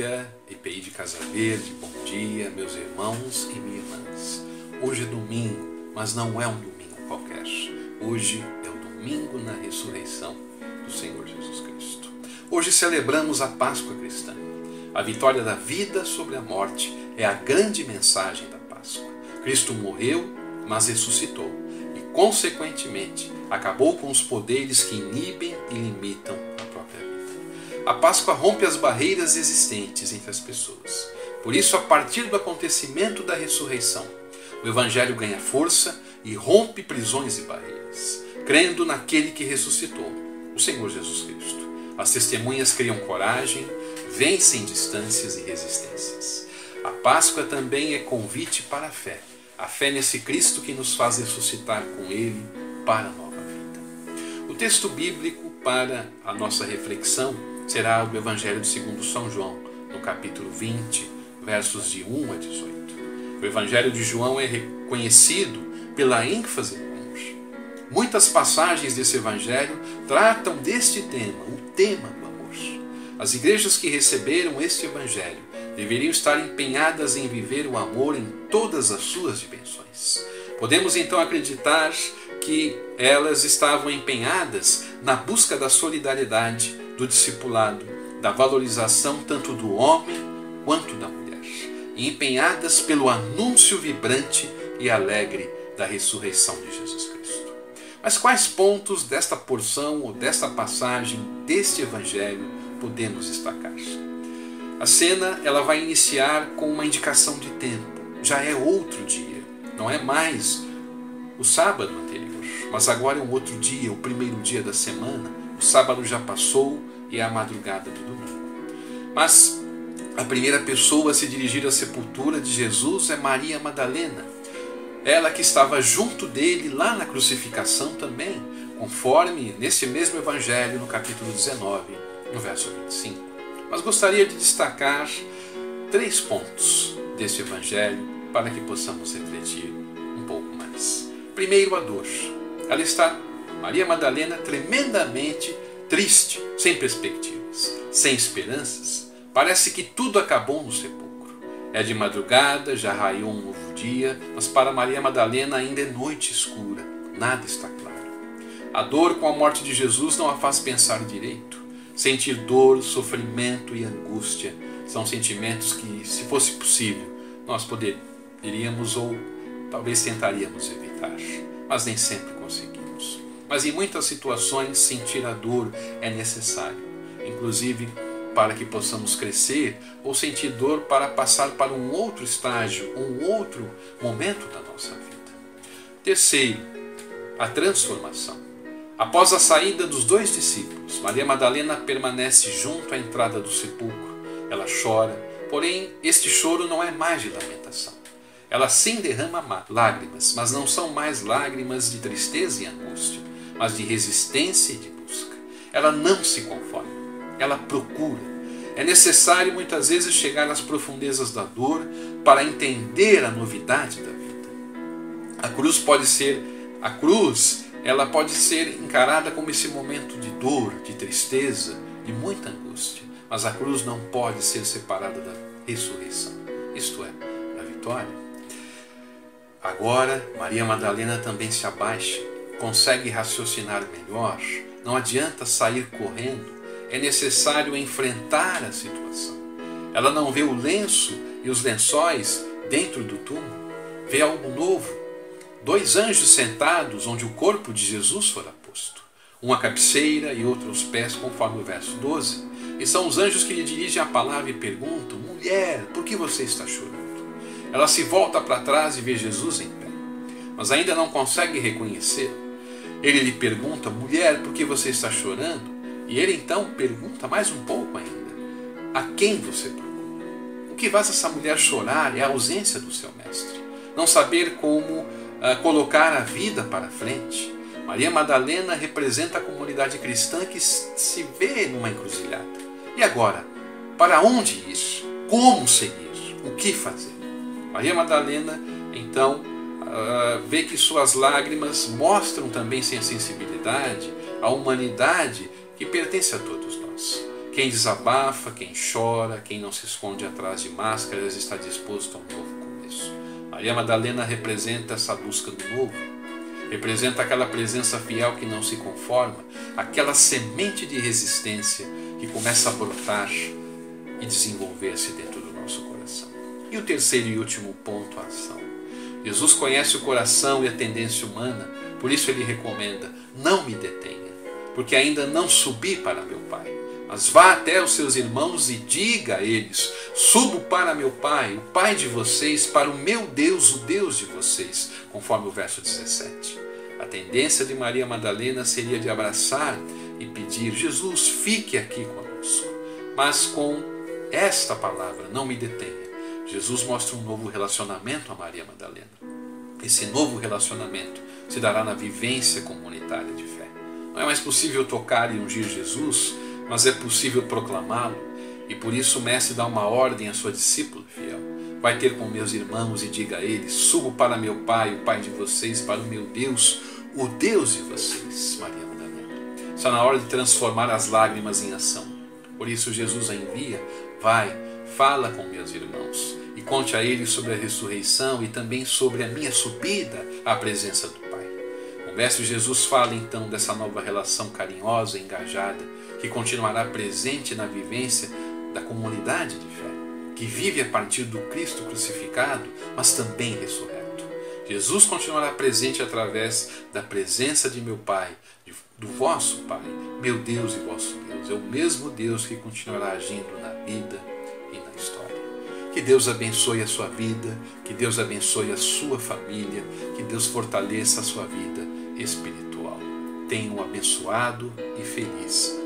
dia, EPI de Casa Verde, bom dia, meus irmãos e minhas irmãs. Hoje é domingo, mas não é um domingo qualquer. Hoje é o domingo na ressurreição do Senhor Jesus Cristo. Hoje celebramos a Páscoa cristã. A vitória da vida sobre a morte é a grande mensagem da Páscoa. Cristo morreu, mas ressuscitou e, consequentemente, acabou com os poderes que inibem e limitam a Páscoa rompe as barreiras existentes entre as pessoas. Por isso, a partir do acontecimento da ressurreição, o Evangelho ganha força e rompe prisões e barreiras, crendo naquele que ressuscitou, o Senhor Jesus Cristo. As testemunhas criam coragem, vencem distâncias e resistências. A Páscoa também é convite para a fé, a fé nesse Cristo que nos faz ressuscitar com Ele para a nova vida. O texto bíblico para a nossa reflexão será o Evangelho segundo São João, no capítulo 20, versos de 1 a 18. O Evangelho de João é reconhecido pela ênfase no amor. Muitas passagens desse Evangelho tratam deste tema, o tema do amor. As igrejas que receberam este Evangelho deveriam estar empenhadas em viver o amor em todas as suas dimensões. Podemos então acreditar que elas estavam empenhadas na busca da solidariedade, do discipulado, da valorização tanto do homem quanto da mulher, e empenhadas pelo anúncio vibrante e alegre da ressurreição de Jesus Cristo. Mas quais pontos desta porção ou desta passagem deste evangelho podemos destacar? A cena ela vai iniciar com uma indicação de tempo. Já é outro dia, não é mais o sábado anterior, mas agora é um outro dia, o primeiro dia da semana. O sábado já passou, e a madrugada do domingo. Mas a primeira pessoa a se dirigir à sepultura de Jesus é Maria Madalena. Ela que estava junto dele lá na crucificação também, conforme nesse mesmo evangelho no capítulo 19, no verso 25. Mas gostaria de destacar três pontos desse evangelho para que possamos refletir um pouco mais. Primeiro, a dor. Ela está, Maria Madalena, tremendamente triste, sem perspectivas, sem esperanças, parece que tudo acabou no sepulcro. É de madrugada, já raiou um novo dia, mas para Maria Madalena ainda é noite escura, nada está claro. A dor com a morte de Jesus não a faz pensar direito. Sentir dor, sofrimento e angústia são sentimentos que, se fosse possível, nós poderíamos ou talvez tentaríamos evitar, mas nem sempre conseguimos. Mas em muitas situações, sentir a dor é necessário, inclusive para que possamos crescer ou sentir dor para passar para um outro estágio, um outro momento da nossa vida. Terceiro, a transformação. Após a saída dos dois discípulos, Maria Madalena permanece junto à entrada do sepulcro. Ela chora, porém, este choro não é mais de lamentação. Ela sim derrama lágrimas, mas não são mais lágrimas de tristeza e angústia, mas de resistência e de busca. Ela não se conforma, ela procura. É necessário muitas vezes chegar às profundezas da dor para entender a novidade da vida. A cruz pode ser a cruz, ela pode ser encarada como esse momento de dor, de tristeza, de muita angústia, mas a cruz não pode ser separada da ressurreição, isto é, da vitória. Agora, Maria Madalena também se abaixa consegue raciocinar melhor, não adianta sair correndo, é necessário enfrentar a situação. Ela não vê o lenço e os lençóis dentro do túmulo, vê algo novo. Dois anjos sentados onde o corpo de Jesus fora posto, um à cabeceira e outro aos pés, conforme o verso 12. E são os anjos que lhe dirigem a palavra e perguntam: Mulher, por que você está chorando? Ela se volta para trás e vê Jesus em pé, mas ainda não consegue reconhecê-lo. Ele lhe pergunta, mulher, por que você está chorando? E ele então pergunta mais um pouco ainda: A quem você procura? O que faz essa mulher chorar é a ausência do seu mestre. Não saber como uh, colocar a vida para frente. Maria Madalena representa a comunidade cristã que se vê numa encruzilhada. E agora? Para onde ir? Como seguir? O que fazer? Maria Madalena, então, uh, vê que suas lágrimas mostram também sem sensibilidade a humanidade que pertence a todos nós. Quem desabafa, quem chora, quem não se esconde atrás de máscaras está disposto a um novo começo. Maria Madalena representa essa busca do novo, representa aquela presença fiel que não se conforma, aquela semente de resistência que começa a brotar e desenvolver-se dentro. E o terceiro e último ponto, a ação. Jesus conhece o coração e a tendência humana, por isso ele recomenda: não me detenha, porque ainda não subi para meu Pai. Mas vá até os seus irmãos e diga a eles: Subo para meu Pai, o Pai de vocês, para o meu Deus, o Deus de vocês, conforme o verso 17. A tendência de Maria Madalena seria de abraçar e pedir: Jesus, fique aqui conosco. Mas com esta palavra, não me detenha. Jesus mostra um novo relacionamento a Maria Madalena. Esse novo relacionamento se dará na vivência comunitária de fé. Não é mais possível tocar e ungir Jesus mas é possível proclamá-lo, e por isso o Mestre dá uma ordem à sua discípula fiel. Vai ter com meus irmãos e diga a eles: Subo para meu Pai, o Pai de vocês, para o meu Deus, o Deus de vocês. Maria Madalena. Está na hora de transformar as lágrimas em ação. Por isso Jesus a envia: Vai, fala com meus irmãos e conte a eles sobre a ressurreição e também sobre a minha subida à presença do Pai. O Mestre Jesus fala então dessa nova relação carinhosa e engajada que continuará presente na vivência da comunidade de fé, que vive a partir do Cristo crucificado, mas também ressurreto. Jesus continuará presente através da presença de meu Pai, do vosso Pai, meu Deus e vosso Deus. É o mesmo Deus que continuará agindo na vida. Que Deus abençoe a sua vida, que Deus abençoe a sua família, que Deus fortaleça a sua vida espiritual. Tenha um abençoado e feliz